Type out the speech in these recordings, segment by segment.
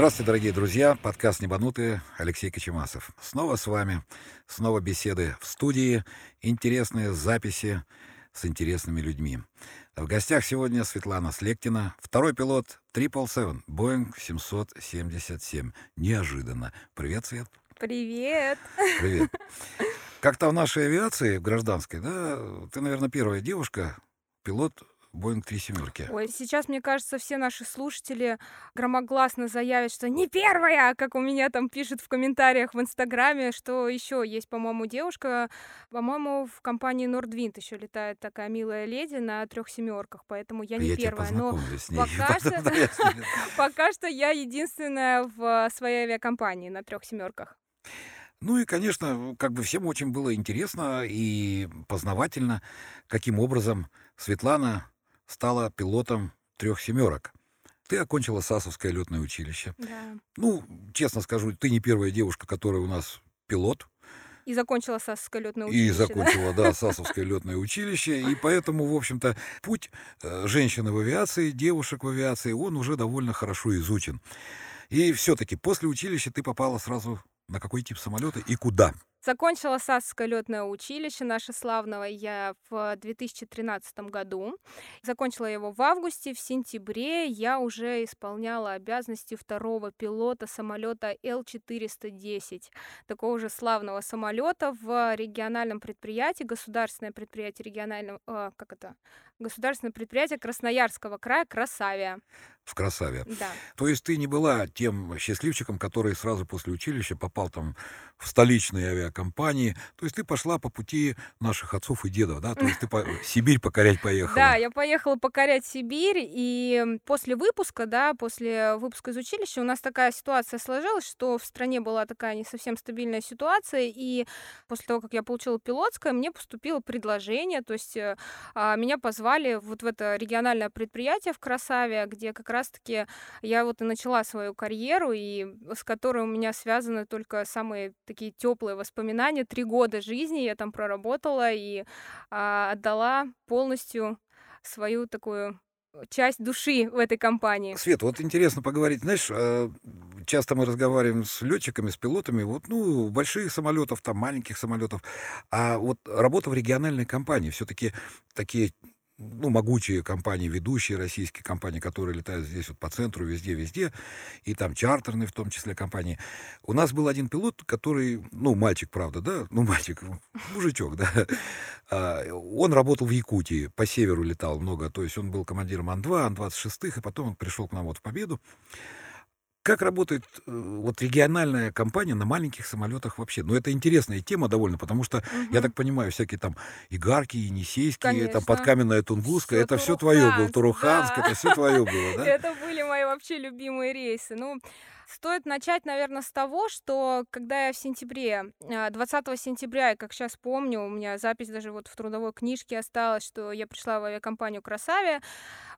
Здравствуйте, дорогие друзья. Подкаст «Небанутые». Алексей Кочемасов. Снова с вами. Снова беседы в студии. Интересные записи с интересными людьми. В гостях сегодня Светлана Слектина, второй пилот 777, Boeing 777. Неожиданно. Привет, Свет. Привет. Привет. Как-то в нашей авиации, в гражданской, да, ты, наверное, первая девушка, пилот Боинг три семерки. Ой, сейчас, мне кажется, все наши слушатели громогласно заявят, что не первая, как у меня там пишут в комментариях в Инстаграме, что еще есть, по-моему, девушка, по-моему, в компании Nordwind еще летает такая милая леди на трех семерках, поэтому я не Я первая. Но пока что- пока что я единственная в своей авиакомпании на трех семерках. Ну и, конечно, как бы всем очень было интересно и познавательно, каким образом Светлана стала пилотом трех семерок. Ты окончила САСовское летное училище. Да. Ну, честно скажу, ты не первая девушка, которая у нас пилот. И закончила САСское летное И училище. да. закончила, да, САСовское летное училище. И поэтому, в общем-то, путь э, женщины в авиации, девушек в авиации, он уже довольно хорошо изучен. И все-таки после училища ты попала сразу на какой тип самолета и куда? Закончила САСское летное училище наше славного я в 2013 году. Закончила его в августе. В сентябре я уже исполняла обязанности второго пилота самолета Л-410, такого же славного самолета в региональном предприятии, государственное предприятие регионального, э, как это, государственное предприятие Красноярского края Красавия. В Красаве. Да. То есть ты не была тем счастливчиком, который сразу после училища попал там в столичные авиакомпании. То есть ты пошла по пути наших отцов и дедов, да? То есть ты по- Сибирь покорять поехала. Да, я поехала покорять Сибирь, и после выпуска, да, после выпуска из училища у нас такая ситуация сложилась, что в стране была такая не совсем стабильная ситуация, и после того, как я получила пилотское, мне поступило предложение, то есть э, а, меня позвали вот в это региональное предприятие в Красаве, где как раз-таки я вот и начала свою карьеру, и с которой у меня связаны только самые такие теплые воспоминания. Три года жизни я там проработала и а, отдала полностью свою такую часть души в этой компании. Свет, вот интересно поговорить. Знаешь, э, часто мы разговариваем с летчиками, с пилотами, вот, ну, больших самолетов, там, маленьких самолетов. А вот работа в региональной компании, все-таки такие ну, могучие компании, ведущие российские компании, которые летают здесь вот по центру, везде-везде, и там чартерные в том числе компании. У нас был один пилот, который, ну, мальчик, правда, да, ну, мальчик, мужичок, да, А, он работал в Якутии, по северу летал много, то есть он был командиром Ан-2, Ан-26, и потом он пришел к нам вот в Победу. Как работает э, вот региональная компания на маленьких самолетах вообще? Ну, это интересная тема довольно, потому что, я Мгм. так понимаю, всякие там Игарки, Енисейские, там Конечно. Подкаменная Тунгуска, Всё это все твое было, Туруханск, Туруханск, да. это все твое было, да? Это были мои вообще любимые рейсы. Ну, стоит начать, наверное, с того, что когда я в сентябре, а, 20 сентября, я как сейчас помню, у меня запись даже вот в трудовой книжке осталась, что я пришла в авиакомпанию «Красавия»,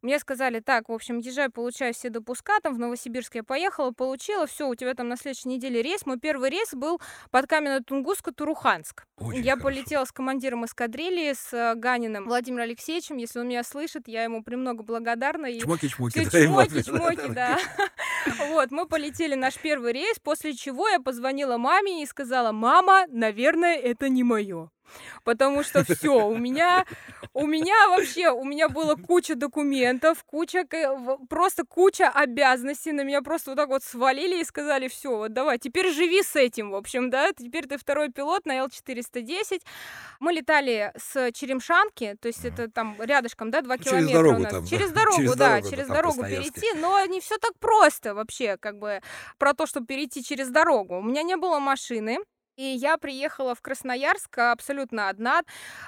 мне сказали, так, в общем, езжай, получай все допуска, там в Новосибирск я поехала, получила, все, у тебя там на следующей неделе рейс. Мой первый рейс был под Каменно-Тунгуска, Туруханск. Очень я хорошо. полетела с командиром эскадрильи, с э, Ганиным Владимиром Алексеевичем. Если он меня слышит, я ему премного благодарна. И Чмоки-чмоки. все да, ему чмоки, чмоки, да. Вот, мы полетели наш первый рейс, после чего я позвонила маме и сказала, мама, наверное, это не мое. Потому что все, у меня, у меня вообще, у меня было куча документов, куча, просто куча обязанностей, на меня просто вот так вот свалили и сказали, все, вот давай, теперь живи с этим, в общем, да, теперь ты второй пилот на Л-410. Мы летали с Черемшанки, то есть это там рядышком, да, два Ну, через километра дорогу у нас. там, через дорогу, через да, дорогу, через дорогу перейти, но не все так просто вообще, как бы, про то, чтобы перейти через дорогу. У меня не было машины, и я приехала в Красноярск абсолютно одна.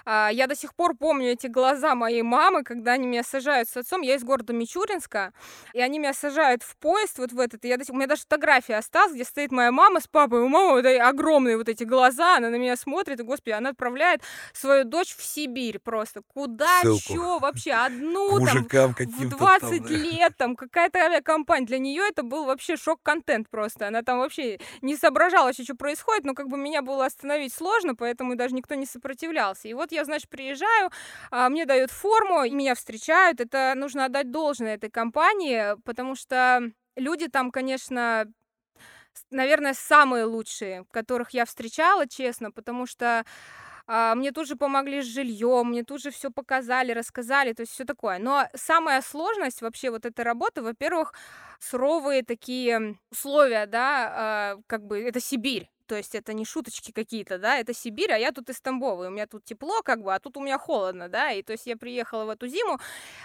А, Я до сих пор помню эти глаза моей мамы, когда они меня сажают с отцом. Я из города Мичуринска, и они меня сажают в поезд вот в этот. и Я до сих- У меня даже фотография осталась, где стоит моя мама с папой. У мамы вот огромные вот эти глаза, она на меня смотрит, и, господи, она отправляет свою дочь в Сибирь просто. Куда, Ссылку. чё вообще? Одну там, в каким-то 20 там, да. лет, там какая-то авиакомпания. Для нее это был вообще шок-контент просто. Она там вообще не соображала что происходит, но как бы бы меня было остановить сложно, поэтому даже никто не сопротивлялся. И вот я, значит, приезжаю, а, мне дают форму, меня встречают. Это нужно отдать должное этой компании, потому что люди там, конечно, наверное, самые лучшие, которых я встречала, честно, потому что а, мне тут же помогли с жильем, мне тут же все показали, рассказали, то есть все такое. Но самая сложность вообще вот этой работы, во-первых, суровые такие условия, да, а, как бы это Сибирь. То есть это не шуточки какие-то, да, это Сибирь, а я тут из Тамбова, и у меня тут тепло, как бы, а тут у меня холодно, да, и то есть я приехала в эту зиму.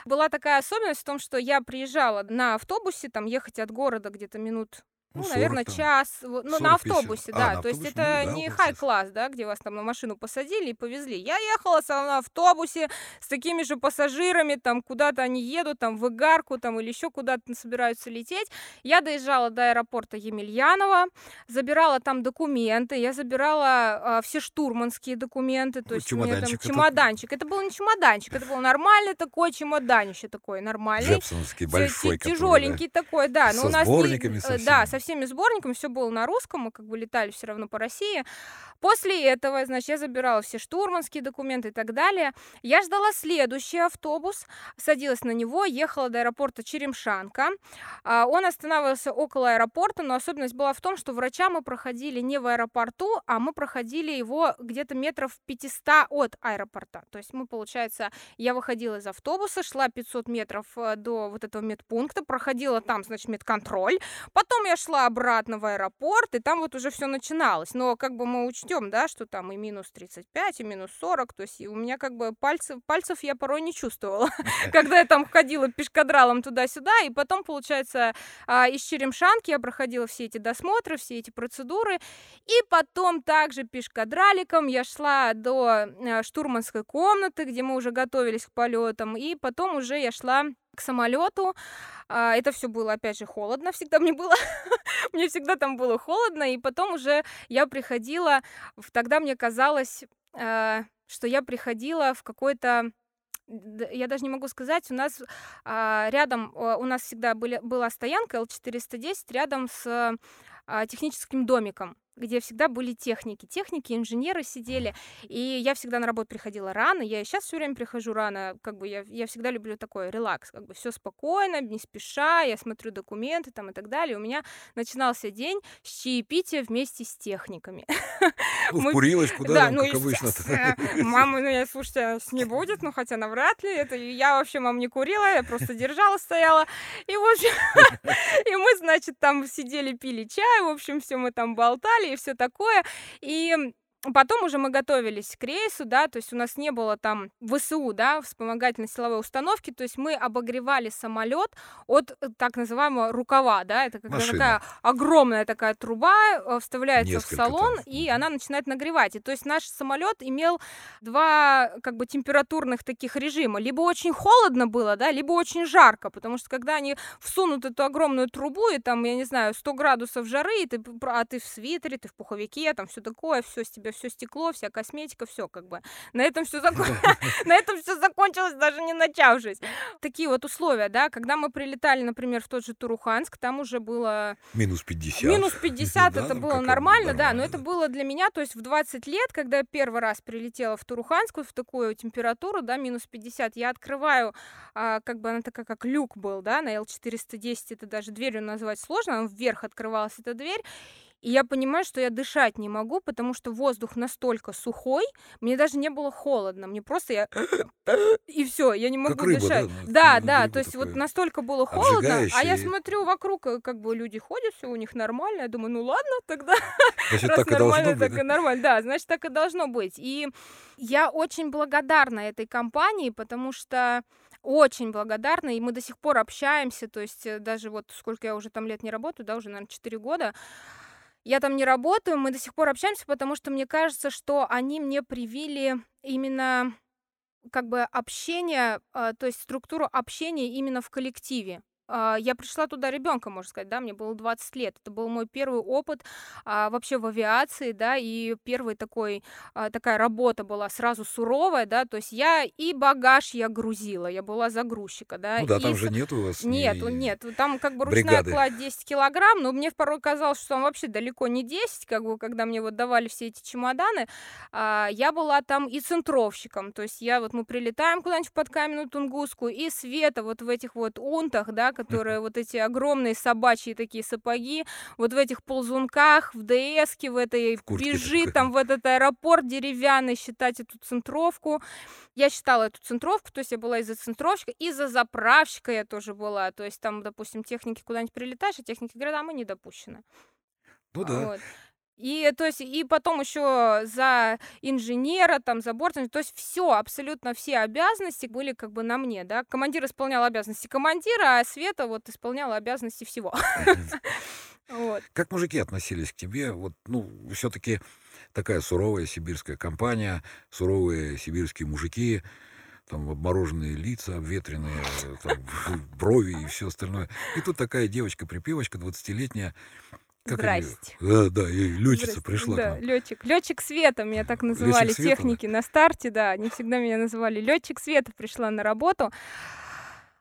Была такая особенность в том, что я приезжала на автобусе, там ехать от города где-то минут Ну, ну, 40 наверное, там, час, ну, на 40-50. автобусе, А, да. на То есть автобусе, ну это да, не хай-класс, да, где вас там на машину посадили и повезли. Я ехала сама на автобусе с такими же пассажирами, там куда-то они едут, там в Игарку, там или еще куда-то собираются лететь. Я доезжала до аэропорта Емельянова, забирала там документы, я забирала а, все штурманские документы, то есть меня там чемоданчик чемоданчик. Это был не чемоданчик, это был нормальный такой чемоданище такой, нормальный. Джепсоновский большой, Тяжеленький такой, да. Со у нас не- сборниками э, со да, всеми. Со всеми сборниками все было на русском, мы как бы летали все равно по России. После этого, значит, я забирала все штурманские документы и так далее. Я ждала следующий автобус, садилась на него, ехала до аэропорта Черемшанка. А, Он останавливался около аэропорта, но особенность была в том, что врача мы проходили не в аэропорту, а мы проходили его где-то метров 500 от аэропорта. То есть мы, получается, я выходила из автобуса, шла 500 метров э, до вот этого медпункта, проходила там, значит, медконтроль, потом я шла обратно в аэропорт, и там вот уже все начиналось. Но как бы мы учтем, да, что там и минус 35, и минус 40, то есть и у меня как бы пальцев, пальцев я порой не чувствовала, когда я там ходила пешкадралом туда-сюда, и потом, получается, а, из Черемшанки я проходила все эти досмотры, все эти процедуры, и потом также пешкадраликом я шла до э, штурманской комнаты, где мы уже готовились к полетам, и потом уже я шла к самолету. А, Это все было, опять же, холодно, всегда мне было. Мне всегда там было холодно, и потом уже я приходила, тогда мне казалось, э, что я приходила в какой-то я даже не могу сказать, у нас а, рядом, э, у нас всегда были, была стоянка Л410 рядом с техническим домиком, где всегда были техники. Техники, инженеры сидели, и я всегда на работу приходила рано, я и сейчас все время прихожу рано, как бы я, я всегда люблю такой релакс, как бы все спокойно, не спеша, я смотрю документы там и так далее. У меня начинался день с чаепития вместе с техниками. Ну, мы- в курилочку, да, ну, как обычно. естественно. Мама, ну, я, слушайте, с не будет, ну, хотя навряд ли. Это я вообще, мам, не курила, я просто держала, стояла. И, в общем, и мы, значит, там сидели, пили чай, в общем, все мы там болтали и все такое. И Потом уже мы готовились к рейсу, да, то есть у нас не было там ВСУ, да, вспомогательной силовой установки, то есть мы обогревали самолет от э, так называемого рукава, да, это когда Машина. такая огромная такая труба э, вставляется Несколько в салон, там. и она начинает нагревать. И то есть наш самолет имел два как бы температурных таких режима. Либо очень холодно было, да, либо очень жарко, потому что когда они всунут эту огромную трубу, и там, я не знаю, 100 градусов жары, и ты, а ты в свитере, ты в пуховике, там все такое, все с тебя, все стекло, вся косметика, все как бы. На этом все закончилось, даже не начавшись. Такие вот условия, да, когда мы прилетали, например, в тот же Туруханск, там уже было Минус 50. Минус 50 Да, это ну, было нормально, да, но это было для меня, то есть в 20 лет, когда я первый раз прилетела в Туруханск, в такую температуру, да, минус 50, я открываю, а, как бы она такая, как люк был, да, на Л410, это даже дверью назвать сложно, вверх открывалась эта дверь, и я понимаю, что я дышать не могу, потому что воздух настолько сухой, мне даже не было холодно, мне просто я... И все, я не могу Как рыба, да, дышать. Да, на да, берегу то есть вот настолько было холодно, а я смотрю вокруг, э, как бы люди ходят, все у них нормально, я думаю, ну ладно, тогда Значит, раз так и нормально, быть. так и нормально, да, значит, так и должно быть. И я очень благодарна этой компании, потому что очень благодарна, и мы до сих пор общаемся, то есть э, даже вот сколько я уже там лет не работаю, да, уже, наверное, 4 года, я там не работаю, мы до сих пор общаемся, потому что мне кажется, что они мне привили именно как бы общение, а, то есть структуру общения именно в коллективе. А, я пришла туда ребенком, можно сказать, да, мне было 20 лет. Это был мой первый опыт а, вообще в авиации, да, и первый такой, а, такая работа была сразу суровая, да, то есть я и багаж я грузила, я была загрузчика, да. Ну да, и там с- же нет у вас Нет, ни нет, там как бы ручная кладь 10 килограмм, но мне порой казалось, что там вообще далеко не 10, как бы, когда мне вот давали все эти чемоданы, а, я была там и центровщиком, то есть я вот, мы прилетаем куда-нибудь в подкаменную Тунгуску, и Света вот в этих вот унтах, да, которые вот эти огромные собачьи такие сапоги, вот в этих ползунках, в ДСке, в этой, В бежит там в этот аэропорт деревянный, считать эту центровку. Я считала эту центровку, то есть я была из-за центровщика, и за заправщика я тоже была. То есть там, допустим, техники куда-нибудь прилетаешь, а техники говорят, а мы не допущены. Ну да. Вот. И то есть и потом еще за инженера, там за бортом, то есть все, абсолютно все обязанности были как бы на мне, да. Командир исполнял обязанности командира, а Света вот исполняла обязанности всего. Вот. Как мужики относились к тебе? Вот, ну, все-таки такая суровая сибирская компания, суровые сибирские мужики, там обмороженные лица, обветренные там, брови и все остальное. И тут такая девочка-припевочка, 20-летняя. Как они- Здрасте. Да, да, и летчица пришла Да, летчик. Летчик света меня так называли света, да? техники на старте, да. Они всегда меня называли летчик света пришла на работу.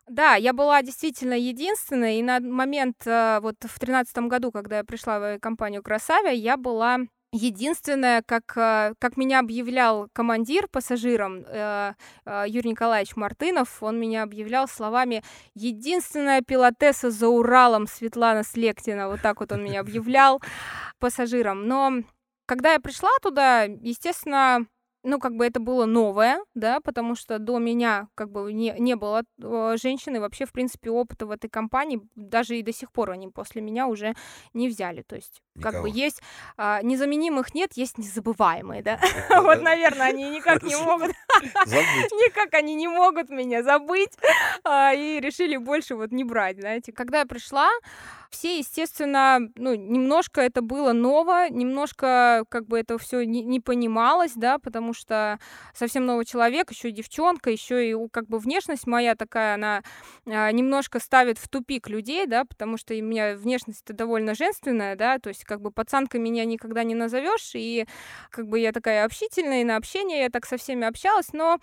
Да, я была действительно единственной, и на момент э, вот в тринадцатом году, когда я пришла в компанию Красавия, я была единственная, как, э, как меня объявлял командир пассажирам э, э, Юрий Николаевич Мартынов, он меня объявлял словами «единственная пилотесса за Уралом Светлана Слектина», вот так вот он меня объявлял пассажирам. Но когда я пришла туда, естественно, ну, как бы это было новое, да, потому что до меня как бы не, не было э, женщины, вообще, в принципе, опыта в этой компании, даже и до сих пор они после меня уже не взяли. То есть, как бы Никого. есть а, незаменимых нет, есть незабываемые, да. Вот, наверное, они никак не могут никак они не могут меня забыть а, и решили больше вот не брать, знаете. Когда я пришла, все, естественно, ну, немножко это было ново, немножко как бы это все не, не понималось, да, потому что совсем новый человек, еще и девчонка, еще и как бы внешность моя такая, она а, немножко ставит в тупик людей, да, потому что у меня внешность-то довольно женственная, да, то есть как бы пацанкой меня никогда не назовешь, и как бы я такая общительная, и на общение я так со всеми общалась, но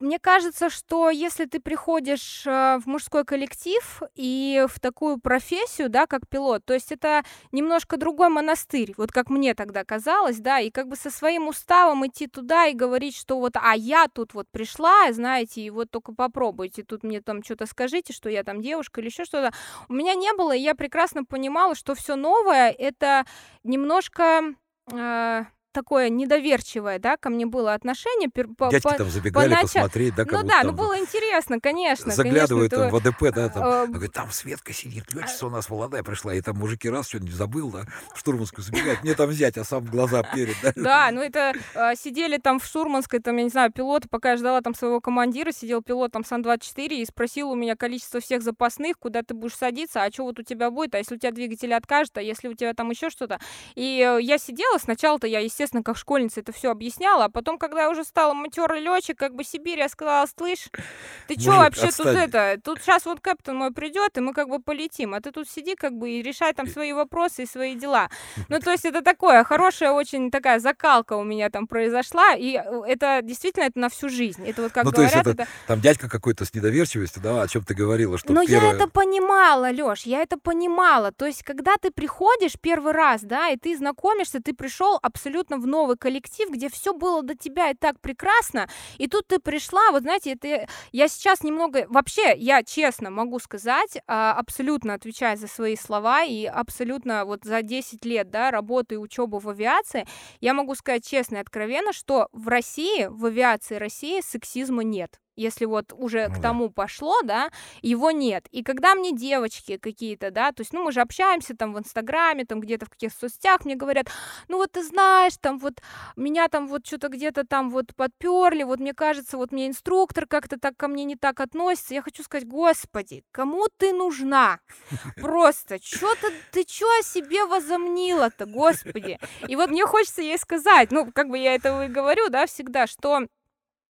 мне кажется, что если ты приходишь э, в мужской коллектив и в такую профессию, да, как пилот, то есть это немножко другой монастырь, вот как мне тогда казалось, да, и как бы со своим уставом идти туда и говорить, что вот, а я тут вот пришла, знаете, и вот только попробуйте, тут мне там что-то скажите, что я там девушка или еще что-то. У меня не было, и я прекрасно понимала, что все новое, это немножко э, такое недоверчивое, да, ко мне было отношение. по- Дядьки по- там забегали понача- посмотреть, да, как ну да, ну было интересно, конечно. заглядывают конечно, там в АДП, да, там. А говорит, там Светка сидит, летчица у нас молодая пришла, и там мужики раз что-нибудь забыл, да, в штурманскую забегают, мне там взять, а сам в глаза перед, да. Да, ну это э, сидели там в Штурманской, там, я не знаю, пилоты, пока я ждала там своего командира, сидел пилот там Сан-24 и спросил у меня количество всех запасных, куда ты будешь садиться, а что вот у тебя будет, а если у тебя двигатель откажет, а если у тебя там еще что-то. И э, я сидела, сначала-то я, естественно, как школьница это все объясняла, а потом, когда я уже стала матерый летчик, как бы Сибирь, я сказала, слышь, ты что Мужик, вообще тут отстань. это, тут сейчас вот капитан мой придет, и мы как бы полетим, а ты тут сиди как бы и решай там свои вопросы и свои дела. Ну, то есть это такое, хорошая очень такая закалка у меня там произошла, и э, это действительно это на всю жизнь. Это вот как Ну, то есть говорят, это это... Там дядька какой-то с недоверчивостью, да, о чем ты говорила, что Но первое... я это понимала, Лёш, я это понимала. То есть, когда ты приходишь первый раз, да, и ты знакомишься, ты пришел абсолютно в новый коллектив, где все было до тебя и так прекрасно, и тут ты пришла, вот знаете, это я сейчас немного, вообще, я честно могу сказать, а, абсолютно отвечая за свои слова и абсолютно вот за 10 лет, да, работы и учебы в авиации, я могу сказать честно и откровенно, что в России, в авиации России сексизма нет. Если вот уже Ну к да. тому пошло, да, его нет. И когда мне девочки какие-то, да, то есть, ну, мы же общаемся там в Инстаграме, там где-то в каких-то соцсетях, мне говорят, ну, вот ты знаешь, там вот меня там вот что-то где-то там вот подперли, вот мне кажется, вот мне инструктор как-то так ко мне не так относится. Я хочу сказать, господи, кому ты нужна? Просто, что ты, ты что о себе возомнила-то, господи? И вот мне хочется ей сказать, ну, как бы я это и говорю, да, всегда, что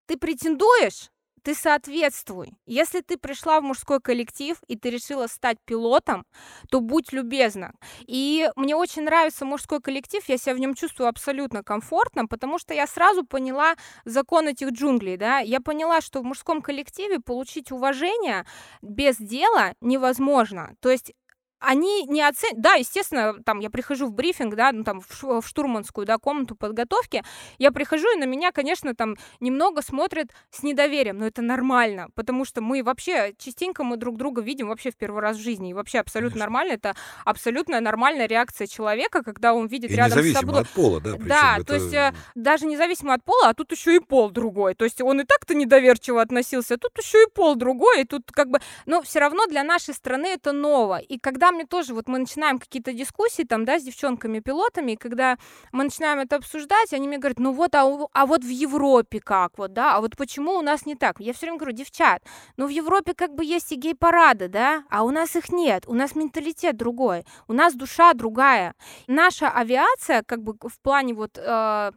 ты претендуешь, ты соответствуй. Если ты пришла в мужской коллектив и ты решила стать пилотом, то будь любезна. И мне очень нравится мужской коллектив, я себя в нем чувствую абсолютно комфортно, потому что я сразу поняла закон этих джунглей, да, я поняла, что в мужском коллективе получить уважение без дела невозможно. То есть они не оценят... Да, естественно, там я прихожу в брифинг, да, ну там в, в штурманскую, да, комнату подготовки, я прихожу, и на меня, конечно, там немного смотрят с недоверием, но это нормально, потому что мы вообще частенько мы друг друга видим вообще в первый раз в жизни, и вообще абсолютно конечно. нормально, это абсолютно нормальная реакция человека, когда он видит и рядом с собой... от пола, да? Да, это... то есть э, даже независимо от пола, а тут еще и пол другой, то есть он и так-то недоверчиво относился, а тут еще и пол другой, и тут как бы... Но все равно для нашей страны это ново, и когда мне тоже, вот мы начинаем какие-то дискуссии там, да, с девчонками-пилотами, и когда мы начинаем это обсуждать, они мне говорят, ну вот, а, а вот в Европе как вот, да, а вот почему у нас не так? Я все время говорю, девчат, ну в Европе как бы есть и гей-парады, да, а у нас их нет, у нас менталитет другой, у нас душа другая. Наша авиация, как бы в плане вот э,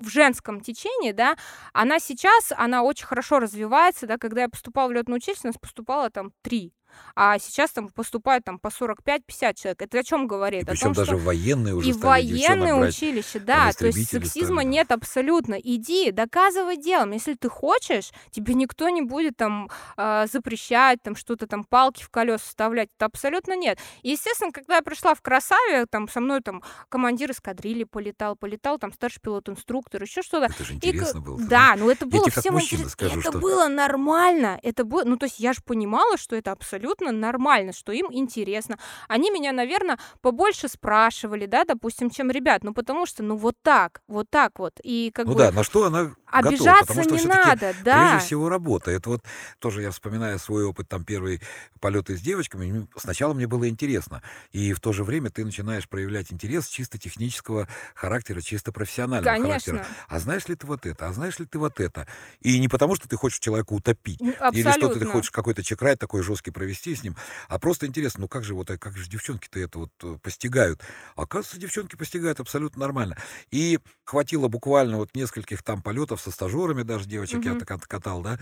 в женском течении, да, она сейчас, она очень хорошо развивается, да, когда я поступала в летную училище, у нас поступало там три а сейчас там поступают там по 45-50 человек. Это о чем говорит? И о том, даже что военные уже и военные училища, да, то есть сексизма стали, нет абсолютно. Иди, доказывай делом. Если ты хочешь, тебе никто не будет там э, запрещать, там что-то там палки в колеса вставлять. Это абсолютно нет. И, естественно, когда я пришла в Красаве, там со мной там командир эскадрильи полетал, полетал, там старший пилот-инструктор, еще что-то. Это же интересно и, было. Да, ну это было всем интересно. Это что... было нормально. Это было, ну то есть я же понимала, что это абсолютно абсолютно нормально, что им интересно. Они меня, наверное, побольше спрашивали, да, допустим, чем ребят, ну потому что, ну вот так, вот так вот. И как ну бы... да, на что она Обижаться готова, потому что не надо, да. Прежде всего работа. Это вот тоже я вспоминаю свой опыт, там первый полеты с девочками. Сначала мне было интересно, и в то же время ты начинаешь проявлять интерес чисто технического характера, чисто профессионального Конечно. характера. А знаешь ли ты вот это? А знаешь ли ты вот это? И не потому, что ты хочешь человека утопить, Абсолютно. или что ты хочешь какой-то чекрай такой жесткий провести с ним, а просто интересно, ну как же вот, а как же девчонки-то это вот э, постигают? Оказывается, девчонки постигают абсолютно нормально. И хватило буквально вот нескольких там полетов со стажерами даже девочек я Мгм. так катал, да.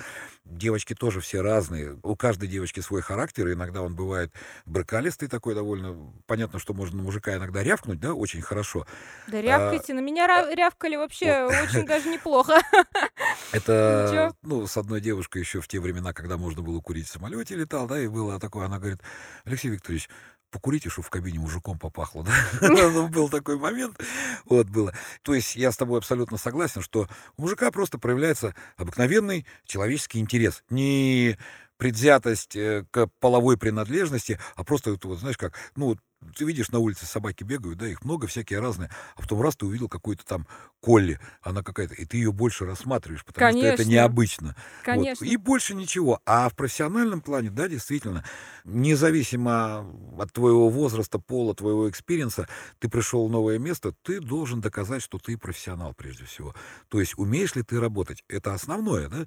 Девочки тоже все разные. У каждой девочки свой характер. Иногда он бывает брыкалистый такой довольно. Понятно, что можно на мужика иногда рявкнуть, да, очень хорошо. Да А, рявкайте. На меня ра- рявкали вообще очень даже неплохо. Это, ну, с одной девушкой еще в те времена, когда можно было курить в самолете, летал, да, и было такое, она говорит, Алексей Викторович, покурите, чтобы в кабине мужиком попахло, да? Ну, был такой момент, вот было. То есть я с тобой абсолютно согласен, что у мужика просто проявляется обыкновенный человеческий интерес. Не предвзятость э, к половой принадлежности, а просто, вот, знаешь как, ну, ты видишь, на улице собаки бегают, да, их много, всякие разные, а потом раз ты увидел какую-то там Колли, она какая-то, и ты ее больше рассматриваешь, потому что это Конечно. необычно. Вот. Конечно. И больше ничего. А в профессиональном плане, да, действительно, независимо от твоего возраста, пола, твоего experience а, ты пришел в новое место, ты должен доказать, что ты профессионал прежде всего. То есть умеешь ли ты работать, это основное, да,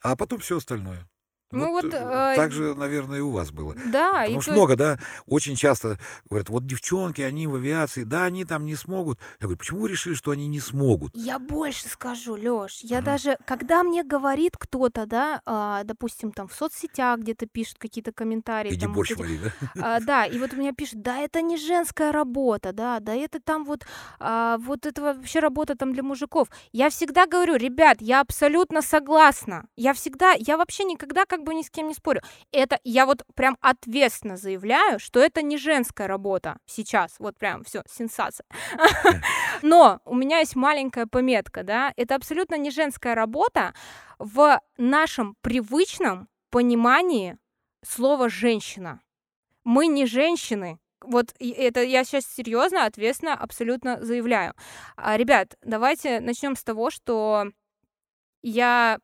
а потом все остальное. Ну Вот, вот, э, э, так же, наверное, и у вас было. да, и Потому что то много, да, очень часто говорят, вот девчонки, они в авиации, да, они там не смогут. Я говорю, почему вы решили, что они не смогут? Я больше скажу, Лёш. Я Мгм. даже, когда мне говорит кто-то, да, а, допустим, там в соцсетях где-то пишет какие-то комментарии, Иди там вот борщ эти, вари, да? а, да, и вот у меня пишут, да, это не женская работа, да, да, это там вот, а, вот это вообще работа там для мужиков. Я всегда говорю, ребят, я абсолютно согласна. Я всегда, я вообще никогда как бы ни с кем не спорю. Это, я вот прям ответственно заявляю, что это не женская работа сейчас. Вот прям все, сенсация. Но у меня есть маленькая пометка, да, это абсолютно не женская работа в нашем привычном понимании слова «женщина». Мы не женщины. Вот это я сейчас серьезно, ответственно, абсолютно заявляю. А, Ребят, давайте начнем с того, что я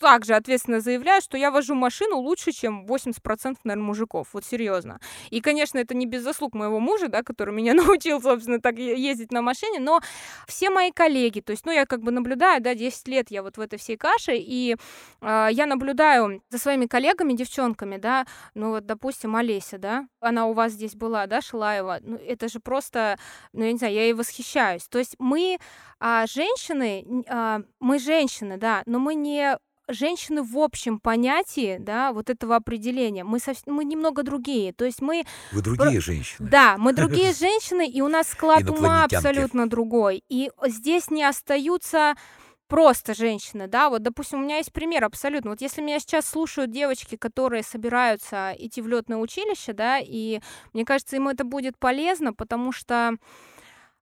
также ответственно заявляю, что я вожу машину лучше, чем 80%, наверное, мужиков. Вот серьезно. И, конечно, это не без заслуг моего мужа, да, который меня научил, собственно, так ездить на машине, но все мои коллеги, то есть, ну, я как бы наблюдаю, да, 10 лет я вот в этой всей каше, и а, я наблюдаю за своими коллегами, девчонками, да, ну, вот, допустим, Олеся, да, она у вас здесь была, да, Шилаева, ну, это же просто, ну, я не знаю, я ей восхищаюсь. То есть мы, а, женщины, а, мы женщины, да, но мы не женщины в общем понятии, да, вот этого определения, мы, сов... мы немного другие. То есть мы... Вы другие женщины. Да, мы другие женщины, и у нас склад ума абсолютно другой. И здесь не остаются просто женщины, да, вот, допустим, у меня есть пример абсолютно. Вот если меня сейчас слушают девочки, которые собираются идти в летное училище, да, и мне кажется, им это будет полезно, потому что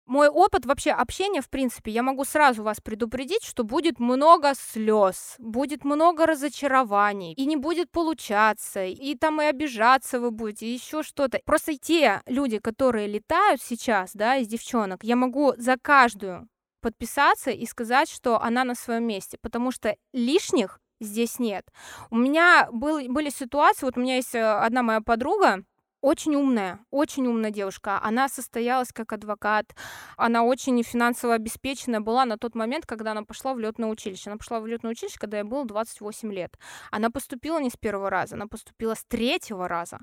мой опыт вообще общения, в принципе, я могу сразу вас предупредить, что будет много слез, будет много разочарований, и не будет получаться, и там и обижаться вы будете, и еще что-то. Просто те люди, которые летают сейчас, да, из девчонок, я могу за каждую подписаться и сказать, что она на своем месте, потому что лишних здесь нет. У меня был, были ситуации, вот у меня есть э, одна моя подруга, очень умная, очень умная девушка. Она состоялась как адвокат. Она очень финансово обеспеченная была на тот момент, когда она пошла в летное училище. Она пошла в летное училище, когда ей было 28 лет. Она поступила не с первого раза, она поступила с третьего раза.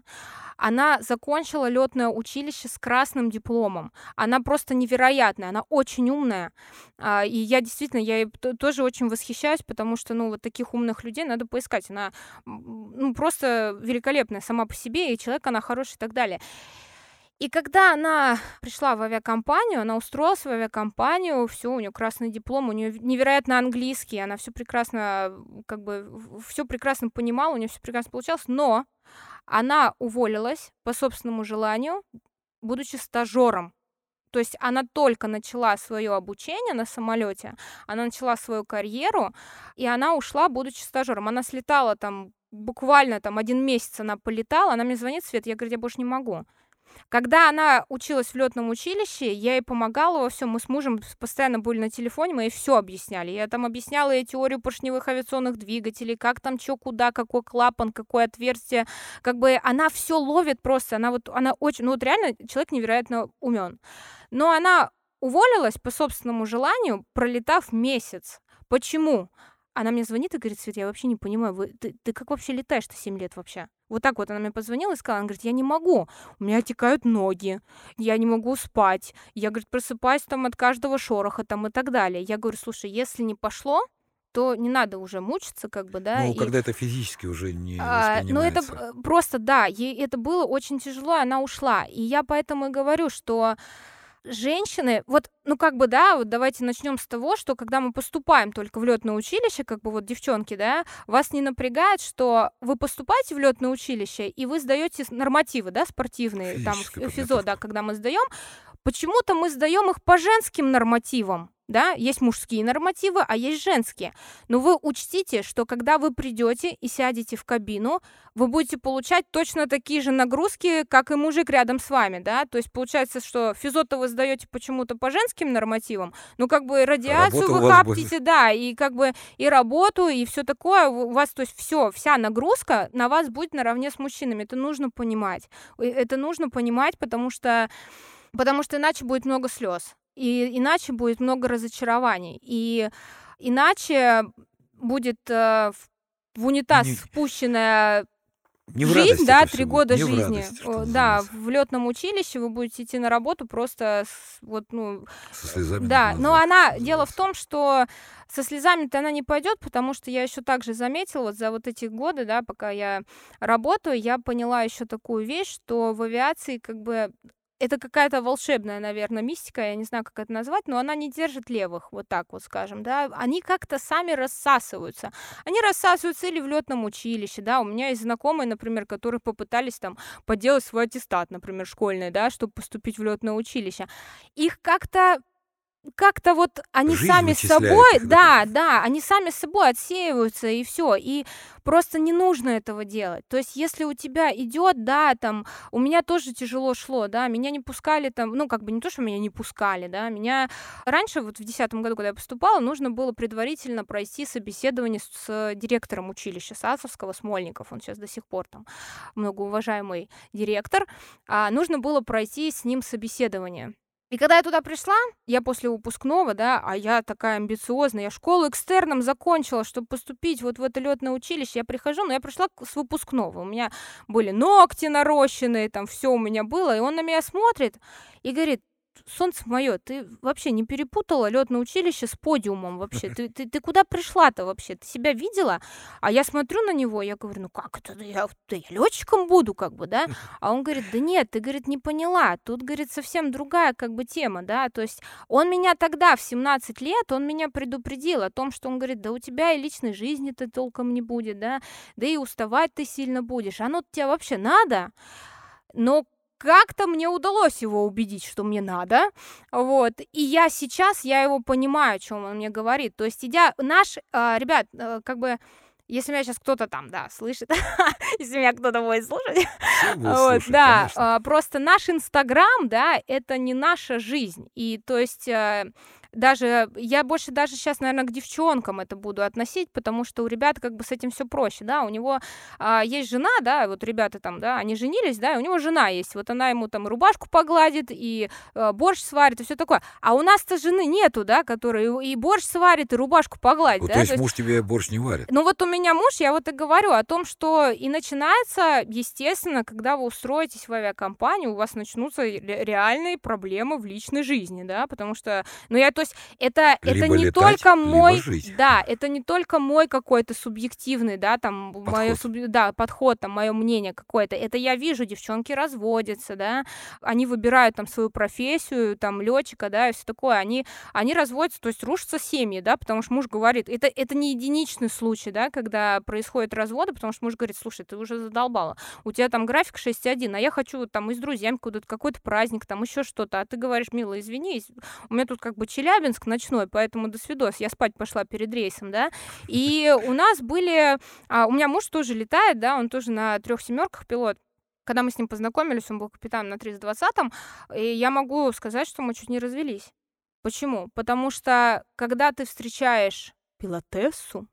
Она закончила летное училище с красным дипломом. Она просто невероятная, она очень умная. А, и я действительно, я ей тоже очень восхищаюсь, потому что, ну, вот таких умных людей надо поискать. Она, ну, просто великолепная сама по себе, и человек, она хороший и так далее. И когда она пришла в авиакомпанию, она устроилась в авиакомпанию, все, у нее красный диплом, у нее невероятно английский, она все прекрасно, как бы, все прекрасно понимала, у нее все прекрасно получалось, но она уволилась по собственному желанию, будучи стажером. То есть она только начала свое обучение на самолете, она начала свою карьеру, и она ушла, будучи стажером. Она слетала там буквально там один месяц она полетала, она мне звонит, Свет, я говорю, я больше не могу. Когда она училась в летном училище, я ей помогала во всем. Мы с мужем постоянно были на телефоне, мы ей все объясняли. Я там объясняла ей теорию поршневых авиационных двигателей, как там что, куда, какой клапан, какое отверстие. Как бы она все ловит просто. Она вот, она очень, ну вот реально человек невероятно умен. Но она уволилась по собственному желанию, пролетав месяц. Почему? Она мне звонит и говорит, Свет, я вообще не понимаю, вы, ты, ты как вообще летаешь-то 7 лет вообще? Вот так вот она мне позвонила и сказала, она говорит, я не могу, у меня отекают ноги, я не могу спать, я, говорит, просыпаюсь там от каждого шороха там и так далее. Я говорю, слушай, если не пошло, то не надо уже мучиться, как бы, да. Ну, и... когда это физически уже не а, Ну, это просто, да, ей это было очень тяжело, она ушла. И я поэтому и говорю, что женщины, вот, ну как бы, да, вот давайте начнем с того, что когда мы поступаем только в летное училище, как бы вот девчонки, да, вас не напрягает, что вы поступаете в летное училище и вы сдаете нормативы, да, спортивные, там физо, да, когда мы сдаем, почему-то мы сдаем их по женским нормативам да, есть мужские нормативы, а есть женские. Но вы учтите, что когда вы придете и сядете в кабину, вы будете получать точно такие же нагрузки, как и мужик рядом с вами, да, то есть получается, что физота вы сдаете почему-то по женским нормативам, ну как бы радиацию вы хаптите, да, и как бы и работу, и все такое, у вас, то есть все, вся нагрузка на вас будет наравне с мужчинами, это нужно понимать, это нужно понимать, потому что потому что иначе будет много слез и иначе будет много разочарований, и иначе будет э, в унитаз не, спущенная не жизнь, да, три года жизни, в да, в летном училище вы будете идти на работу просто с, вот, ну, со слезами. Да, но она дело в том, что со слезами-то она не пойдет, потому что я еще также заметила вот за вот эти годы, да, пока я работаю, я поняла еще такую вещь, что в авиации как бы это какая-то волшебная, наверное, мистика, я не знаю, как это назвать, но она не держит левых, вот так вот скажем, да, они как-то сами рассасываются. Они рассасываются или в летном училище, да, у меня есть знакомые, например, которые попытались там поделать свой аттестат, например, школьный, да, чтобы поступить в летное училище. Их как-то как-то вот они Жизнь сами с собой, да, да, они сами с собой отсеиваются и все, и просто не нужно этого делать. То есть, если у тебя идет, да, там, у меня тоже тяжело шло, да, меня не пускали там, ну, как бы не то, что меня не пускали, да, меня раньше, вот в десятом году, когда я поступала, нужно было предварительно пройти собеседование с директором училища Сасовского, Смольников, он сейчас до сих пор там многоуважаемый директор, а нужно было пройти с ним собеседование. И когда я туда пришла, я после выпускного, да, а я такая амбициозная, я школу экстерном закончила, чтобы поступить вот в это летное училище, я прихожу, но я пришла с выпускного, у меня были ногти нарощенные, там все у меня было, и он на меня смотрит и говорит, солнце мое, ты вообще не перепутала летное училище с подиумом вообще? Ты, ты, ты куда пришла-то вообще? Ты себя видела? А я смотрю на него, я говорю, ну как это, я, да я летчиком буду, как бы, да? А он говорит, да нет, ты, говорит, не поняла. Тут, говорит, совсем другая как бы тема, да? То есть он меня тогда в 17 лет, он меня предупредил о том, что он говорит, да у тебя и личной жизни-то толком не будет, да? Да и уставать ты сильно будешь. Оно тебе вообще надо? Но как-то мне удалось его убедить, что мне надо, вот, и я сейчас, я его понимаю, о чем он мне говорит, то есть идя, наш, э, ребят, э, как бы, если меня сейчас кто-то там, да, слышит, если меня кто-то будет слушать, вот, слушать, да, э, просто наш Инстаграм, да, это не наша жизнь, и то есть э, даже я больше даже сейчас, наверное, к девчонкам это буду относить, потому что у ребят как бы с этим все проще, да, у него а, есть жена, да, вот ребята там, да, они женились, да, и у него жена есть, вот она ему там рубашку погладит и а, борщ сварит и все такое, а у нас-то жены нету, да, которая и борщ сварит и рубашку погладит, вот, да, то есть, то есть муж тебе борщ не варит? Ну вот у меня муж, я вот и говорю о том, что и начинается, естественно, когда вы устроитесь в авиакомпанию, у вас начнутся реальные проблемы в личной жизни, да, потому что, ну я то есть это, это не летать, только мой, жить. да, это не только мой какой-то субъективный, да, там, подход. мое, суб, да, подход, там, мое мнение какое-то. Это я вижу, девчонки разводятся, да, они выбирают там свою профессию, там, летчика, да, и все такое. Они, они разводятся, то есть рушатся семьи, да, потому что муж говорит, это, это не единичный случай, да, когда происходит разводы, потому что муж говорит, слушай, ты уже задолбала, у тебя там график 6.1, а я хочу там и с друзьями куда-то какой-то праздник, там еще что-то, а ты говоришь, милая, извини, у меня тут как бы Челябинск, Челябинск ночной, поэтому до свидос, я спать пошла перед рейсом, да, и у нас были, а, у меня муж тоже летает, да, он тоже на трех семерках пилот, когда мы с ним познакомились, он был капитаном на 320-м, и я могу сказать, что мы чуть не развелись. Почему? Потому что, когда ты встречаешь пилотессу,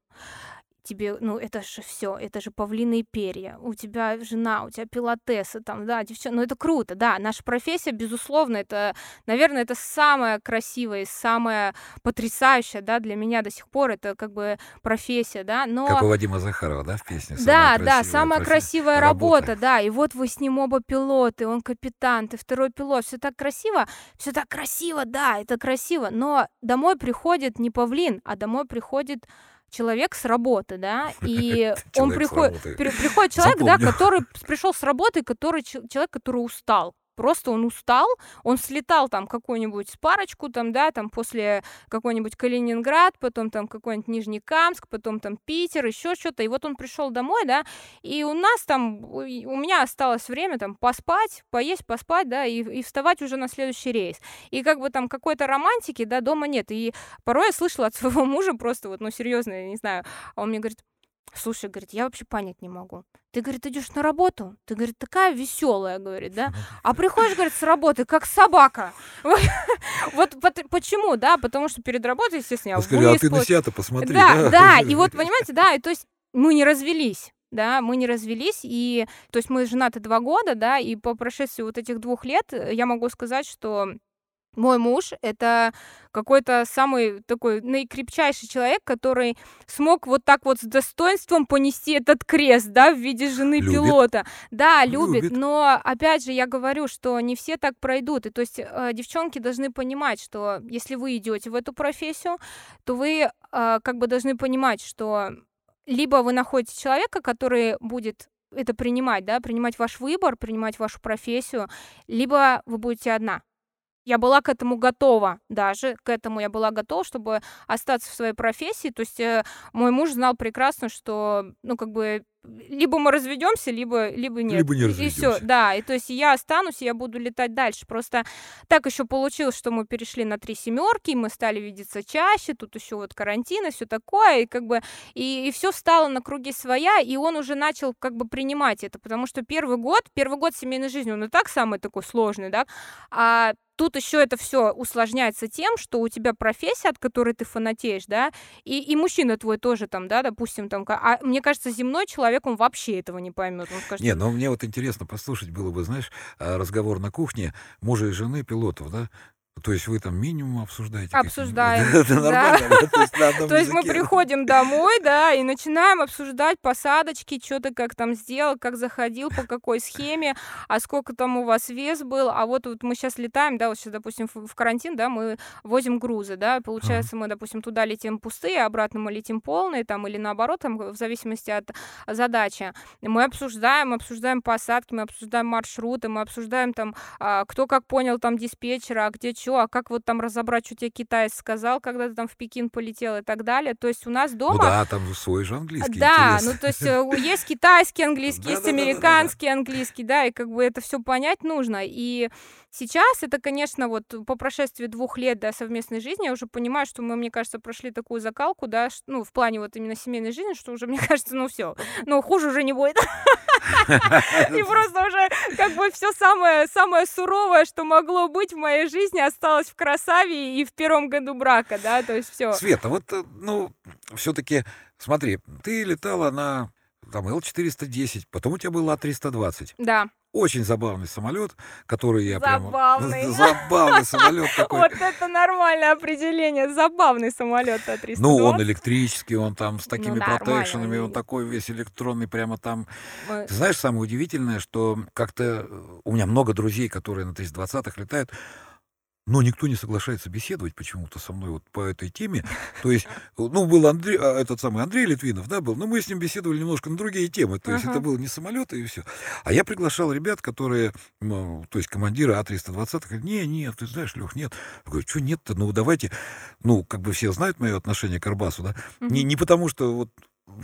тебе, ну, это же все, это же павлиные перья, у тебя жена, у тебя пилотесса, там, да, девчонка, ну, это круто, да, наша профессия, безусловно, это, наверное, это самая красивая и самая потрясающая, да, для меня до сих пор, это как бы профессия, да, но... Как у Вадима Захарова, да, в песне? Да, да, самая красивая работа. работа, да, и вот вы с ним оба пилоты, он капитан, ты второй пилот, все так красиво, все так красиво, да, это красиво, но домой приходит не павлин, а домой приходит человек с работы, да, и он приходит, приходит человек, да, который пришел с работы, который человек, который устал, Просто он устал, он слетал там какую-нибудь парочку, там, да, там после какой-нибудь Калининград, потом там какой-нибудь Нижний Камск, потом там Питер, еще что-то, и вот он пришел домой, да, и у нас там, у меня осталось время там поспать, поесть, поспать, да, и, и вставать уже на следующий рейс. И как бы там какой-то романтики, да, дома нет. И порой я слышала от своего мужа просто вот, ну, серьезно, я не знаю, а он мне говорит, Слушай, говорит, я вообще понять не могу. Ты, говорит, идешь на работу, ты, говорит, такая веселая, говорит, да, а приходишь, говорит, с работы, как собака. Вот почему, да, потому что перед работой, естественно, я Скажи, а ты на себя-то посмотри. Да, да, и вот, понимаете, да, и то есть мы не развелись да, мы не развелись, и, то есть мы женаты два года, да, и по прошествии вот этих двух лет я могу сказать, что мой муж — это какой-то самый такой наикрепчайший человек, который смог вот так вот с достоинством понести этот крест, да, в виде жены любит. пилота. Да, любит, любит, но опять же я говорю, что не все так пройдут. И то есть э, девчонки должны понимать, что если вы идете в эту профессию, то вы э, как бы должны понимать, что либо вы находите человека, который будет это принимать, да, принимать ваш выбор, принимать вашу профессию, либо вы будете одна. Я была к этому готова, даже к этому я была готова, чтобы остаться в своей профессии. То есть э, мой муж знал прекрасно, что, ну, как бы, либо мы разведемся, либо, либо нет. Либо не И все, да. И то есть я останусь, и я буду летать дальше. Просто так еще получилось, что мы перешли на три семерки, мы стали видеться чаще, тут еще вот карантин и все такое, и как бы, и, и все встало на круги своя, и он уже начал как бы принимать это, потому что первый год, первый год семейной жизни, он и так самый такой сложный, да, а тут еще это все усложняется тем, что у тебя профессия, от которой ты фанатеешь, да, и, и мужчина твой тоже там, да, допустим, там, а мне кажется, земной человек, он вообще этого не поймет. Он скажет, не, но мне вот интересно послушать было бы, знаешь, а, разговор на кухне мужа и жены пилотов, да, То есть вы там минимум обсуждаете? Обсуждаем. Это нормально? То есть мы приходим домой, да, и начинаем обсуждать посадочки, что ты как там сделал, как заходил, по какой схеме, а сколько там у вас вес был, а вот, вот мы сейчас летаем, да, вот сейчас, допустим, в в карантин, да, мы возим грузы, да, получается, мы, допустим, туда летим пустые, а обратно мы летим полные, там, или наоборот, там, в зависимости от задачи. Мы обсуждаем, обсуждаем посадки, мы обсуждаем маршруты, мы обсуждаем там, а, кто как понял там диспетчера, а где что, а как вот там разобрать, что тебе китаец сказал, когда ты там в Пекин полетел и так далее. То есть у нас Ну дома... да, там свой же английский. Да, интересно. ну то есть э, есть китайский английский, есть американский английский, да, и как бы это все понять нужно. И сейчас это, конечно, вот по прошествии двух лет да, совместной жизни я уже понимаю, что мы, мне кажется, прошли такую закалку, да, ну в плане вот именно семейной жизни, что уже, мне кажется, ну все, ну хуже уже не будет. И просто уже как бы все самое, самое суровое, что могло быть в моей жизни, осталось в красаве и в первом году брака, да, то есть все. Света, вот, э, ну, все-таки, смотри, ты летала на там Л-410, потом у тебя был А-320. Да, Очень забавный самолет, который я Забавный. прямо... Забавный самолет такой. вот это нормальное определение, забавный самолет А320. Ну, он электрический, он там с такими нормально, протекшенами, он такой весь электронный, прямо там. Мы- Ты знаешь, самое удивительное, что как-то э, у меня много друзей, которые на 320-х летают, но никто не соглашается беседовать почему-то со мной вот по этой теме. То есть, ну, был Андрей, а, этот самый Андрей Литвинов, да, был, но мы с ним беседовали немножко на другие темы. То есть Ага. это было не самолеты и все. А я приглашал ребят, которые, ну, то есть командиры А320, говорят, не, нет, ты знаешь, Лех, нет. Я говорю, что нет-то, ну, давайте, ну, как бы все знают мое отношение к Арбасу, да, не, Мгм. не потому, что вот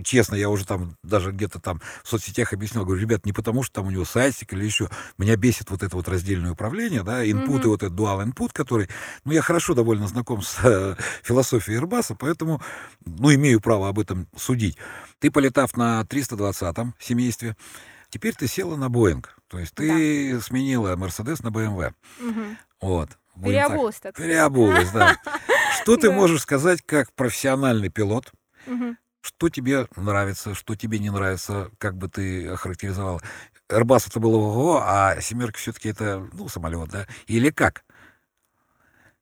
честно, я уже там даже где-то там в соцсетях объяснял, говорю, ребят, не потому, что там у него сайтик или еще, меня бесит вот это вот раздельное управление, да, input и Мгм. вот этот dual input, который, ну, я хорошо довольно знаком с э, философией Airbus, поэтому, ну, имею право об этом судить. Ты, полетав на 320-м семействе, теперь ты села на Боинг, то есть ты сменила Mercedes на BMW, Мгм. вот. так. Переобулась, так сказать. Переобулась, да. Что ты Да. можешь сказать как профессиональный пилот. Что тебе нравится, что тебе не нравится, как бы ты охарактеризовал? Airbus это было ого, а семерка все-таки это, ну, самолет, да? Или как?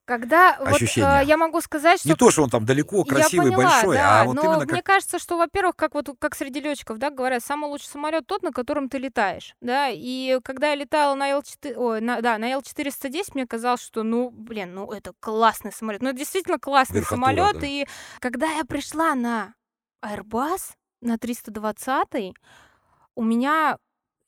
Когда вот, Ощущения. э, я могу сказать, что Не то, что он там далеко, красивый, я поняла, большой, да, а вот но именно мне как... кажется, что, во-первых, как вот как среди летчиков, да, говорят, самый лучший самолет тот, на котором ты летаешь, да. И когда я летала на Л4, ой, на, да, на Л410, мне казалось, что, ну, блин, ну это классный самолет, ну это действительно классный Верхотура, самолет. да. И когда я пришла на Airbus на 320, у меня,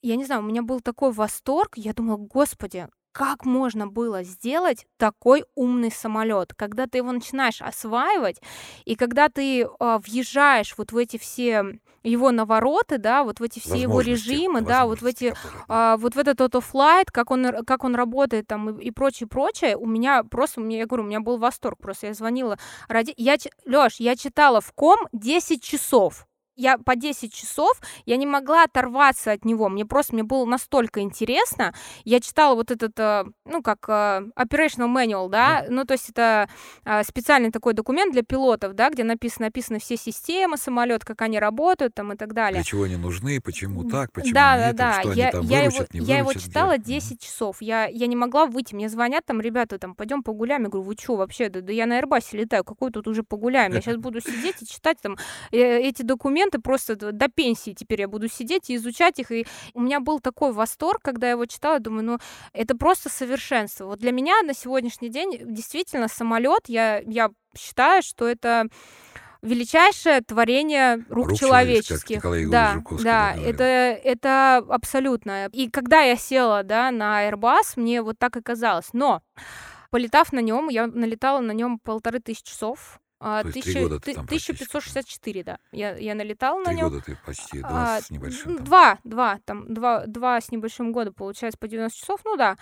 я не знаю, у меня был такой восторг, я думала, господи, как можно было сделать такой умный самолет, когда ты его начинаешь осваивать, и когда ты а, въезжаешь вот в эти все его навороты, да, вот в эти все его режимы, да, вот в эти а, вот в этот autoflight, как он, как он работает там и, и прочее, прочее, у меня просто, у меня, я говорю, у меня был восторг просто. Я звонила ради... Я, Лёш, я читала в ком 10 часов. Я по 10 часов, я не могла оторваться от него. Мне просто, мне было настолько интересно. Я читала вот этот, э, ну, как э, operational manual, да, ну, то есть это а, специальный такой документ для пилотов, да, где написано, написаны все системы самолет, как они работают там и так далее. Для чего они нужны, почему так, почему Да, нет, да, да. что Я, они там я его, выручат, не я его выручат, где. читала Мгм. 10 часов. Я, я не могла выйти. Мне звонят там ребята, там, пойдем погуляем. Я говорю, вы что вообще? Да, да я на Airbus летаю, какой тут уже погуляем? Я сейчас буду сидеть и читать там э, эти документы просто д- до пенсии теперь я буду сидеть и изучать их. И у меня был такой восторг, когда я его читала. Думаю, ну, это просто совершенство. Вот для меня на сегодняшний день действительно самолет, я, я считаю, что это величайшее творение рук, Рук человеческих, да, да, да, говорил. это, это абсолютно. И когда я села, да, на Airbus, мне вот так и казалось. Но полетав на нем, я налетала на нем полторы тысячи часов. А, То есть три года ты там практически, да. 1564, да. Я, я налетала на Три нем. года ты почти, А, два с небольшим. там. Два, два, там, два, два с небольшим года, получается, по 90 часов, ну да.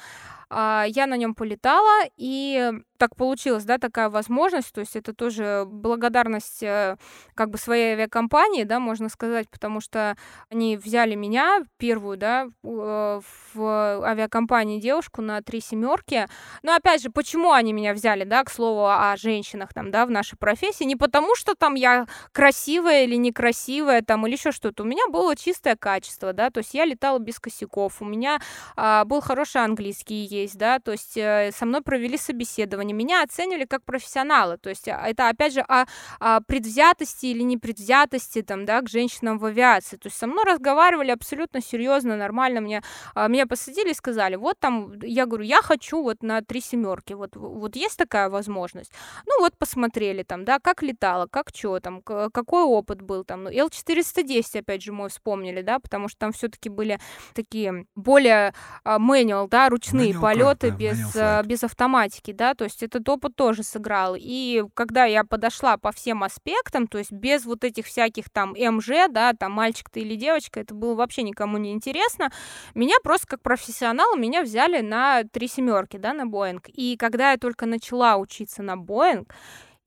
А, я на нем полетала, и так получилось, да, такая возможность, то есть это тоже благодарность э, как бы своей авиакомпании, да, можно сказать, потому что они взяли меня, первую, да, э, в авиакомпании девушку на три семерки. Но опять же, почему они меня взяли, да, к слову о женщинах там, да, в нашей профессии? Не потому, что там я красивая или некрасивая там или еще что-то. У меня было чистое качество, да, то есть я летала без косяков, у меня а, был хороший английский есть, да, то есть э, со мной провели собеседование, меня оценивали как профессионала, то есть а, это опять же о, о предвзятости или непредвзятости там, да, к женщинам в авиации, то есть со мной разговаривали абсолютно серьезно, нормально, мне, а, меня посадили и сказали, вот там, я говорю, я хочу вот на три семерки, вот, вот есть такая возможность, ну вот посмотрели там, да, как летала, как что там, какой опыт был там, ну, L410 опять же мой вспомнили, да, потому что там все-таки были такие более manual, да, ручные manual полеты да, без, а, без автоматики, да, то есть этот опыт тоже сыграл. И когда я подошла по всем аспектам, то есть без вот этих всяких там МЖ, да, там мальчик ты или девочка, это было вообще никому не интересно, меня просто как профессионал меня взяли на три семерки, да, на Боинг. И когда я только начала учиться на Боинг,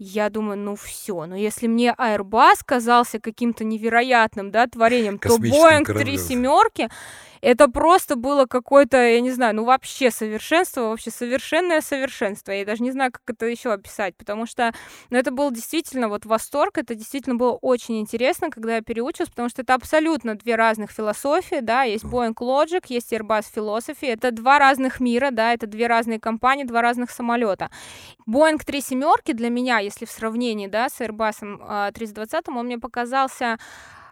я думаю, ну все, но если мне Airbus казался каким-то невероятным, да, творением, то Boeing три семерки это просто было какое-то, я не знаю, ну вообще совершенство, вообще совершенное совершенство. Я даже не знаю, как это еще описать, потому что ну, это был действительно вот восторг, это действительно было очень интересно, когда я переучилась, потому что это абсолютно две разных философии, да, есть Boeing Logic, есть Airbus Philosophy, это два разных мира, да, это две разные компании, два разных самолета. Boeing 3 семерки для меня, если в сравнении, да, с Airbus 320, он мне показался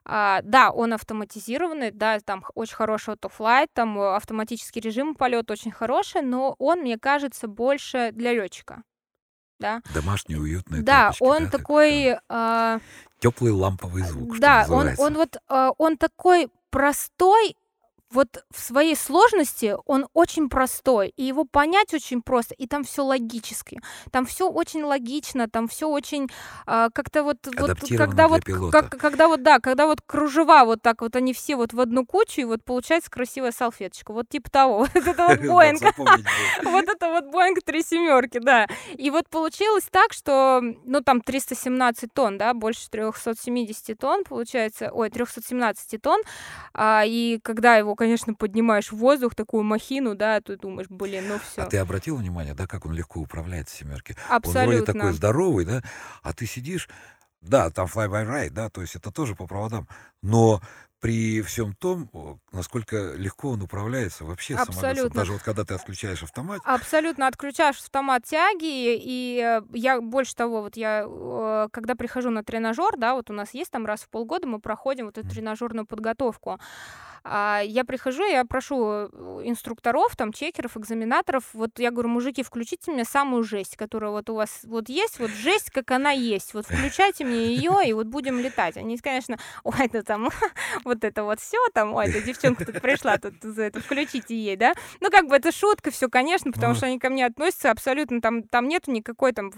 а, да, он автоматизированный, да, там очень хороший autoflight, там э, автоматический режим полета очень хороший, но он, мне кажется, больше для летчика. Да. Домашний уютный. Да, тряпочки, он да, такой. Так, а... Теплый ламповый звук. Да, он, он вот а, он такой простой, вот в своей сложности он очень простой, и его понять очень просто, и там все логически, там все очень логично, там все очень э, как-то вот, вот когда вот как, когда вот да, когда вот кружева вот так вот они все вот в одну кучу, и вот получается красивая салфеточка, вот типа того, вот это вот Боинг, вот это вот Боинг три семерки, да, и вот получилось так, что ну там 317 тонн, да, больше 370 тонн получается, ой 317 тонн, а, и когда его конечно, поднимаешь в воздух такую махину, да, ты думаешь, блин, ну все. А ты обратил внимание, да, как он легко управляется семерки? Абсолютно. Он вроде такой здоровый, да, а ты сидишь, да, там fly by ride, да, то есть это тоже по проводам, но при всем том, насколько легко он управляется вообще Абсолютно. самолетом. Даже вот когда ты отключаешь автомат. Абсолютно отключаешь автомат тяги, и э, я больше того, вот я когда прихожу на тренажер, да, вот у нас есть там раз в полгода мы проходим вот эту тренажерную подготовку. А я прихожу, я прошу э, инструкторов, там, чекеров, экзаменаторов, вот я говорю, мужики, включите мне самую жесть, которая вот у вас вот есть, вот жесть, как она есть, вот включайте мне ее, и вот будем летать. Они, конечно, ой, это там, вот это вот все там, ой, эта девчонка тут пришла, тут это, включите ей, да. Ну, как бы это шутка, все, конечно, потому что они ко мне относятся абсолютно, там, там нету никакой там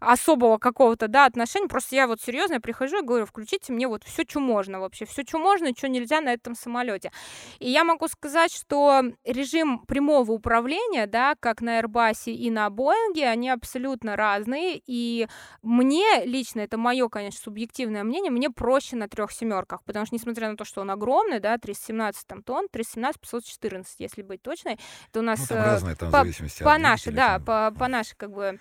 особого какого-то, да, отношения, просто я вот серьезно прихожу и говорю, включите мне вот все, что можно вообще, все, что можно, что нельзя на этом самолете самолете. И я могу сказать, что режим прямого управления, да, как на Airbus и на Боинге, они абсолютно разные. И мне лично, это мое, конечно, субъективное мнение, мне проще на трех семерках, потому что несмотря на то, что он огромный, да, 317 там, тонн, 317 514, если быть точной, это у нас ну, там разные, там, по, по нашей, да, по, по нашей как бы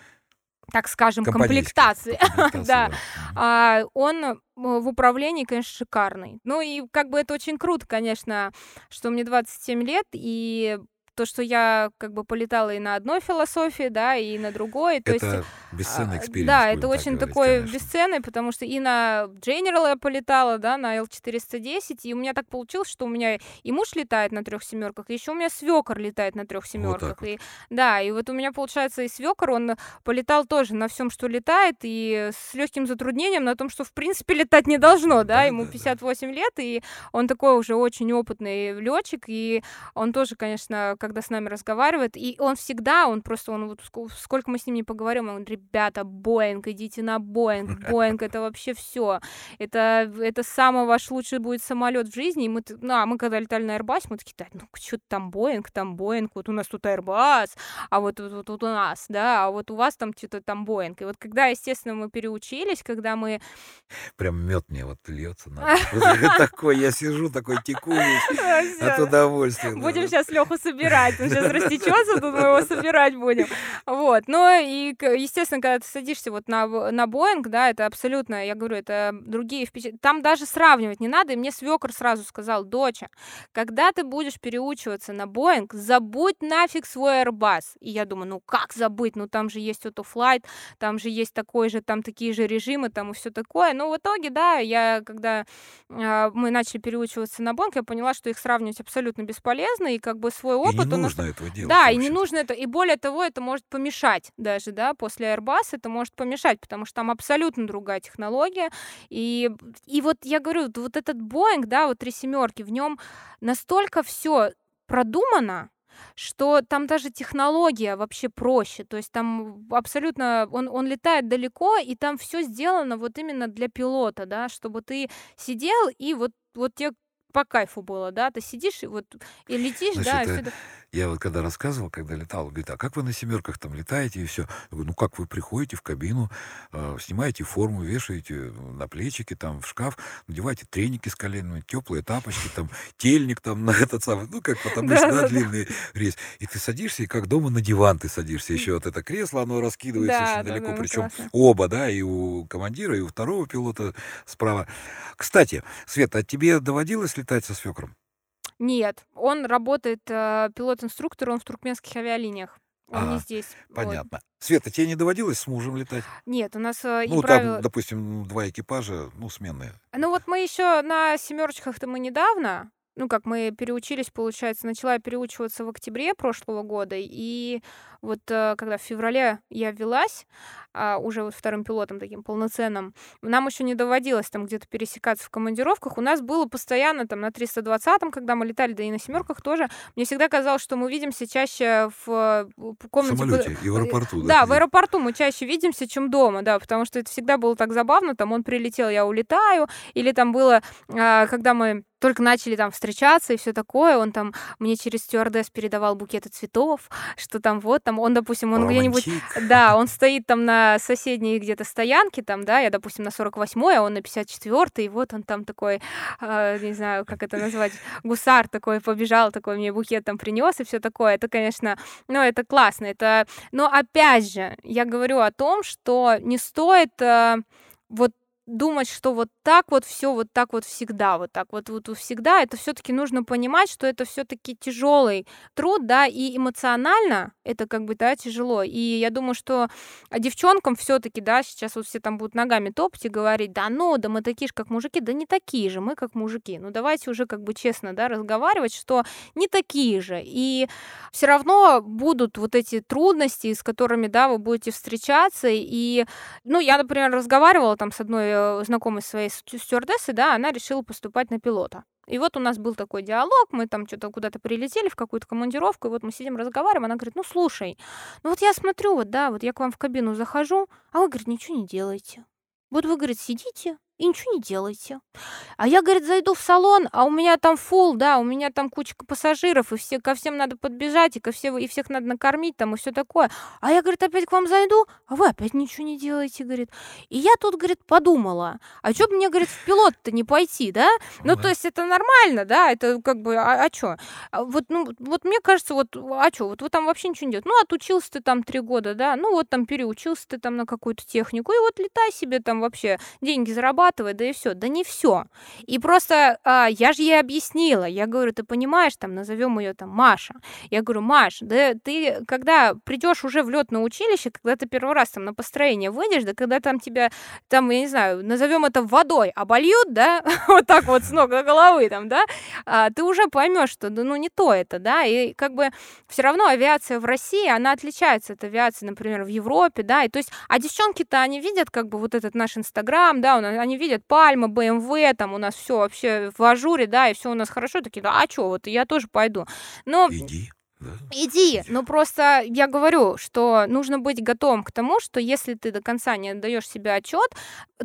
так скажем, комплектации, да, а, он э, в управлении, конечно, шикарный. Ну и как бы это очень круто, конечно, что мне 27 лет, и то, что я как бы полетала и на одной философии, да, и на другой. То это есть, бесценный experience. Да, это очень говорить, такой конечно. бесценный, потому что и на General я полетала, да, на L410, и у меня так получилось, что у меня и муж летает на трех семерках, еще у меня свекор летает на трех семерках. Вот и, да, и вот у меня получается и свекор, он полетал тоже на всем, что летает, и с легким затруднением на том, что в принципе летать не должно, да, да ему 58 да. лет, и он такой уже очень опытный летчик, и он тоже, конечно, когда с нами разговаривает, и он всегда, он просто, он вот сколько мы с ним не поговорим, он, ребята, Боинг, идите на Боинг, Боинг, это вообще все, это, это самый ваш лучший будет самолет в жизни, и мы, ну, а мы когда летали на Airbus, мы такие, да, ну, что там Боинг, там Боинг, вот у нас тут Airbus, а вот, вот, вот, вот у нас, да, а вот у вас там что-то там Боинг, и вот когда, естественно, мы переучились, когда мы... Прям мед мне вот льется такой, я сижу такой теку от удовольствия. Будем сейчас Леху собирать собирать. Он сейчас растечется, тут мы его собирать будем. Вот. Ну и, естественно, когда ты садишься вот на, на Боинг, да, это абсолютно, я говорю, это другие впечатления. Там даже сравнивать не надо. И мне свекор сразу сказал, доча, когда ты будешь переучиваться на Боинг, забудь нафиг свой Airbus. И я думаю, ну как забыть? Ну там же есть Autoflight, там же есть такой же, там такие же режимы, там и все такое. Но в итоге, да, я когда э, мы начали переучиваться на Боинг, я поняла, что их сравнивать абсолютно бесполезно, и как бы свой опыт... Нужно этого делать. Да, и не нужно это. И более того, это может помешать даже, да, после Airbus это может помешать, потому что там абсолютно другая технология. И, и вот я говорю, вот этот Боинг, да, вот три семерки, в нем настолько все продумано, что там даже технология вообще проще. То есть там абсолютно он, он летает далеко, и там все сделано вот именно для пилота, да, чтобы ты сидел и вот, вот тебе по кайфу было, да, ты сидишь и вот и летишь, Значит, да, и это- я вот когда рассказывал, когда летал, говорит, а как вы на семерках там летаете и все? Я говорю, ну как вы приходите в кабину, э, снимаете форму, вешаете на плечики, там в шкаф, надеваете треники с коленами, теплые тапочки, там тельник там на этот самый, ну как вот обычно, да, длинный рейс. И ты садишься, и как дома на диван ты садишься. Еще вот это кресло, оно раскидывается Да, очень да, далеко, да, причем классно. оба, да, и у командира, и у второго пилота справа. Кстати, Света, а тебе доводилось летать со свекром? Нет, он работает, э, пилот-инструктор, он в туркменских авиалиниях. Он не А, здесь. Вот. понятно. Света, тебе не доводилось с мужем летать? Нет, у нас э, и Ну, правила. там, допустим, два экипажа, ну, сменные. Ну вот мы еще на семерочках-то мы недавно, ну как мы переучились, получается, начала я переучиваться в октябре прошлого года, и вот э, когда в феврале я ввелась, а, уже вот вторым пилотом таким полноценным, нам еще не доводилось там где-то пересекаться в командировках. У нас было постоянно там на 320-м, когда мы летали, да и на семерках тоже. Мне всегда казалось, что мы видимся чаще в, э, в В комнате. под- самолете и в аэропорту, да, Да, в аэропорту мы чаще видимся, чем дома, да, потому что это всегда было так забавно, там он прилетел, я улетаю, или там было, а, когда мы только начали там встречаться и все такое, он там мне через стюардесс передавал букеты цветов, что там вот там, он, допустим, он где-нибудь, да, он стоит там на соседней где-то стоянке, там, да, я, допустим, на 48-й, а он на 54-й, и вот он там такой, а, не знаю, как это назвать, гусар такой побежал, такой мне букет там принес и все такое. Это, конечно, ну, это классно, это... Но опять же, я говорю о том, что не стоит э, вот думать, что вот так вот все, вот так вот всегда, вот так вот, вот всегда, это все-таки нужно понимать, что это все-таки тяжелый труд, да, и эмоционально это как бы, да, тяжело. И я думаю, что девчонкам все-таки, да, сейчас вот все там будут ногами топать и говорить, да ну, да мы такие же, как мужики, да не такие же, мы как мужики. Ну давайте уже как бы честно, да, разговаривать, что не такие же. И все равно будут вот эти трудности, с которыми, да, вы будете встречаться. И, ну, я, например, разговаривала там с одной знакомой своей стю- стюардессой, да, она решила поступать на пилота. И вот у нас был такой диалог, мы там что-то куда-то прилетели в какую-то командировку, и вот мы сидим, разговариваем, она говорит, ну, слушай, ну вот я смотрю, вот, да, вот я к вам в кабину захожу, а вы, говорит, ничего не делаете. Вот вы, говорит, сидите и ничего не делаете. А я, говорит, зайду в салон, а у меня там фул, да, у меня там куча пассажиров, и все, ко всем надо подбежать, и, ко все, и всех надо накормить, там, и все такое. А я, говорит, опять к вам зайду, а вы опять ничего не делаете, говорит. И я тут, говорит, подумала, а что бы мне, говорит, в пилот-то не пойти, да? Ну, Да. то есть это нормально, да, это как бы, а, а что? Вот, ну, вот мне кажется, вот, а что, вот вы там вообще ничего не делаете. Ну, отучился ты там три года, да, ну, вот там переучился ты там на какую-то технику, и вот летай себе там вообще, деньги зарабатывай, да и все. Да не все. И просто а, я же ей объяснила, я говорю, ты понимаешь, там, назовем ее там Маша. Я говорю, Маш, да ты, когда придешь уже в летное училище, когда ты первый раз там на построение выйдешь, да когда там тебя, там, я не знаю, назовем это водой, обольют, да, вот так вот с ног до головы там, да, а, ты уже поймешь, что да, ну не то это, да, и как бы все равно авиация в России, она отличается от авиации, например, в Европе, да, и то есть, а девчонки-то, они видят как бы вот этот наш Инстаграм, да, у они видят Пальма, БМВ, там у нас все вообще в ажуре, да, и все у нас хорошо, такие, да, а что, вот я тоже пойду. Но Иди. Да. Иди, но просто я говорю, что нужно быть готовым к тому, что если ты до конца не отдаешь себе отчет,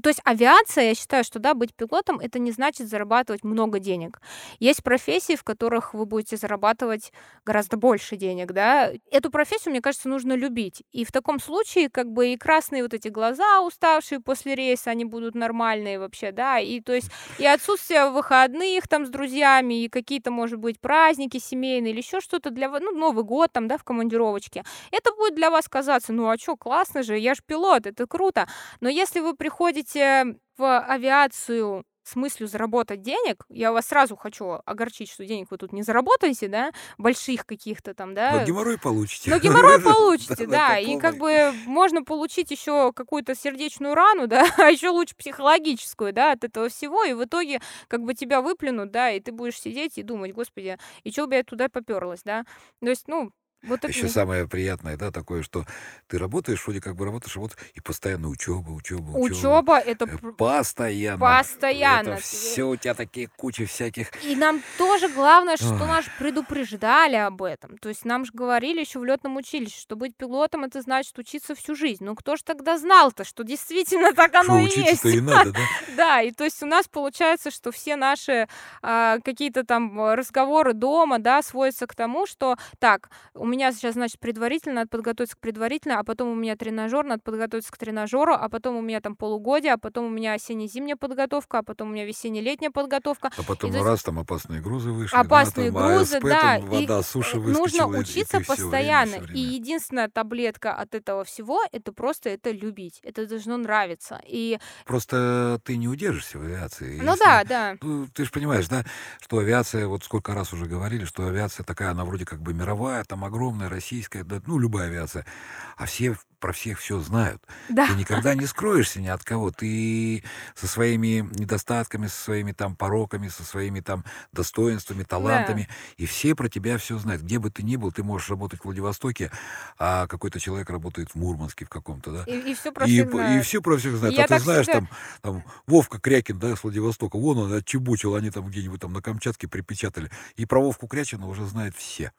то есть авиация, я считаю, что да, быть пилотом это не значит зарабатывать много денег. Есть профессии, в которых вы будете зарабатывать гораздо больше денег, да. Эту профессию, мне кажется, нужно любить. И в таком случае, как бы и красные вот эти глаза уставшие после рейса, они будут нормальные вообще, да. И то есть и отсутствие выходных там с друзьями, и какие-то, может быть, праздники семейные или еще что-то для вас, ну, ну, Новый год там, да, в командировочке, это будет для вас казаться, ну, а чё, классно же, я ж пилот, это круто. Но если вы приходите в авиацию с мыслью заработать денег, я вас сразу хочу огорчить, что денег вы тут не заработаете, да, больших каких-то там, Но да, геморрой получите. но геморрой получите, да, и как бы можно получить еще какую-то сердечную рану, да, а еще лучше психологическую, да, от этого всего, и в итоге как бы тебя выплюнут, да, и ты будешь сидеть и думать, господи, и чё бы я туда попёрлась, да. То есть, ну, вот Еще мне самое приятное, да, такое, что ты работаешь, вроде как бы работаешь, а вот и постоянно учеба, учеба, учеба. Учеба это Э, Постоянно. постоянно. Это все у тебя такие кучи всяких. И нам тоже главное, что Ой. нас предупреждали об этом. То есть нам же говорили еще в летном училище, что быть пилотом это значит учиться всю жизнь. Ну кто ж тогда знал-то, что действительно так Что оно и есть? и надо, да? Да, и то есть у нас получается, что все наши а, какие-то там а, разговоры дома, да, сводятся к тому, что так, у меня сейчас, значит, предварительно, надо подготовиться к предварительно, а потом у меня тренажер, надо подготовиться к тренажеру, а потом у меня там полугодие, а потом у меня осенне-зимняя подготовка, а потом у меня весенне-летняя подготовка. А потом то есть- раз там опасные грузы вышли, Опасные да, там грузы, АСП, да, там и, вода, суши э, выскочила, нужно и- и учиться ты всё время, постоянно. всё И время. единственная таблетка от этого всего это просто это любить. Это должно нравиться. И Просто ты не удержишься в авиации. ну если- да, да. Ну, ты же понимаешь, да, что авиация, вот сколько раз уже говорили, что авиация такая, она вроде как бы мировая, там огромная, российская, да, ну, любая авиация, а все про всех все знают. Да. Ты никогда не скроешься ни от кого. Ты со своими недостатками, со своими там пороками, со своими там достоинствами, талантами, и все про тебя все знают. Где бы ты ни был, ты можешь работать в Владивостоке, а какой-то человек работает в Мурманске в каком-то, да. И, все про И, всех п- и знают. все про всех знают. Я а ты знаешь, всегда- там, там Вовка Крякин, да, с Владивостока, вон он отчебучил, они там где-нибудь там на Камчатке припечатали. И про Вовку Крячина уже знают все.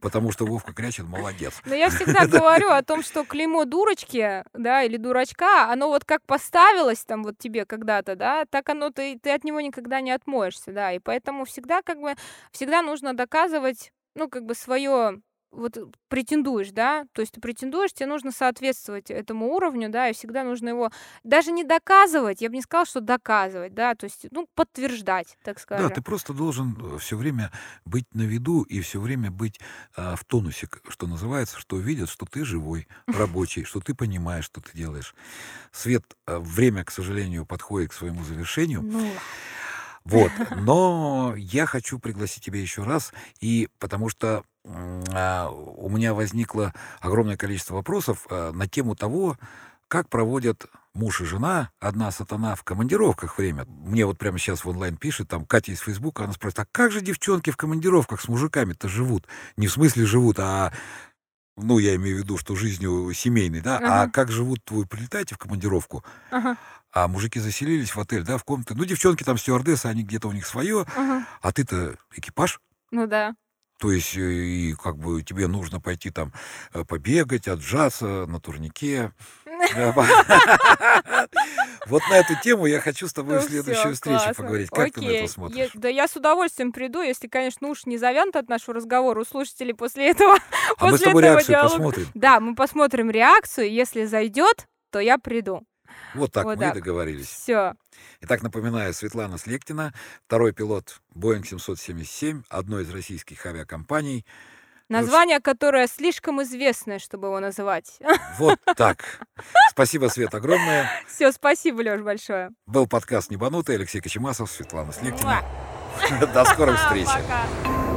Потому что Вовка Крячин молодец. Но я всегда говорю о том, что клеймо дурочки, да, или дурачка, оно вот как поставилось там вот тебе когда-то, да, так оно ты, ты от него никогда не отмоешься, да, и поэтому всегда как бы, всегда нужно доказывать, ну, как бы свое вот э, претендуешь, да, то есть ты претендуешь, тебе нужно соответствовать этому уровню, да, и всегда нужно его даже не доказывать, я бы не сказала, что доказывать, да, то есть, ну, подтверждать, так Да, скажем. ты просто должен все время быть на виду и все время быть а, в тонусе, что называется, что видят, что ты живой, рабочий, что ты понимаешь, что ты делаешь. Свет, а, время, к сожалению, подходит к своему завершению. Ну. Вот, но я хочу пригласить тебя еще раз, и потому что у меня возникло огромное количество вопросов а, на тему того, как проводят муж и жена, одна сатана в командировках время. Мне вот прямо сейчас в онлайн пишет, там Катя из Фейсбука, она спрашивает, а как же девчонки в командировках с мужиками-то живут? Не в смысле живут, а ну, я имею в виду, что жизнью семейной, да, а Ага. как живут, вы прилетаете в командировку, Ага, а мужики заселились в отель, да, в комнаты. Ну, девчонки там стюардессы, они где-то у них свое, ага. а ты-то экипаж. Ну да. То есть, и как бы тебе нужно пойти там э, побегать, отжаться на турнике. Вот на эту тему я хочу с тобой Ну в встрече классно. поговорить. Как ты на это смотришь? да я с удовольствием приду, если, конечно, уж не завянут от нашего разговора у слушателей после этого. А мы с тобой реакцию посмотрим. Да, мы посмотрим реакцию. Если зайдет, то я приду. Вот так Вот мы так. договорились. Все. Итак, напоминаю, Светлана Слектина, второй пилот Boeing 777, одной из российских авиакомпаний. Название, которое слишком известное, чтобы его называть. Вот так. Спасибо, Свет, огромное. Все, спасибо, Леш, большое. Был подкаст «Небанутый». Алексей Кочемасов, Светлана Слектина. До скорой встречи. Пока.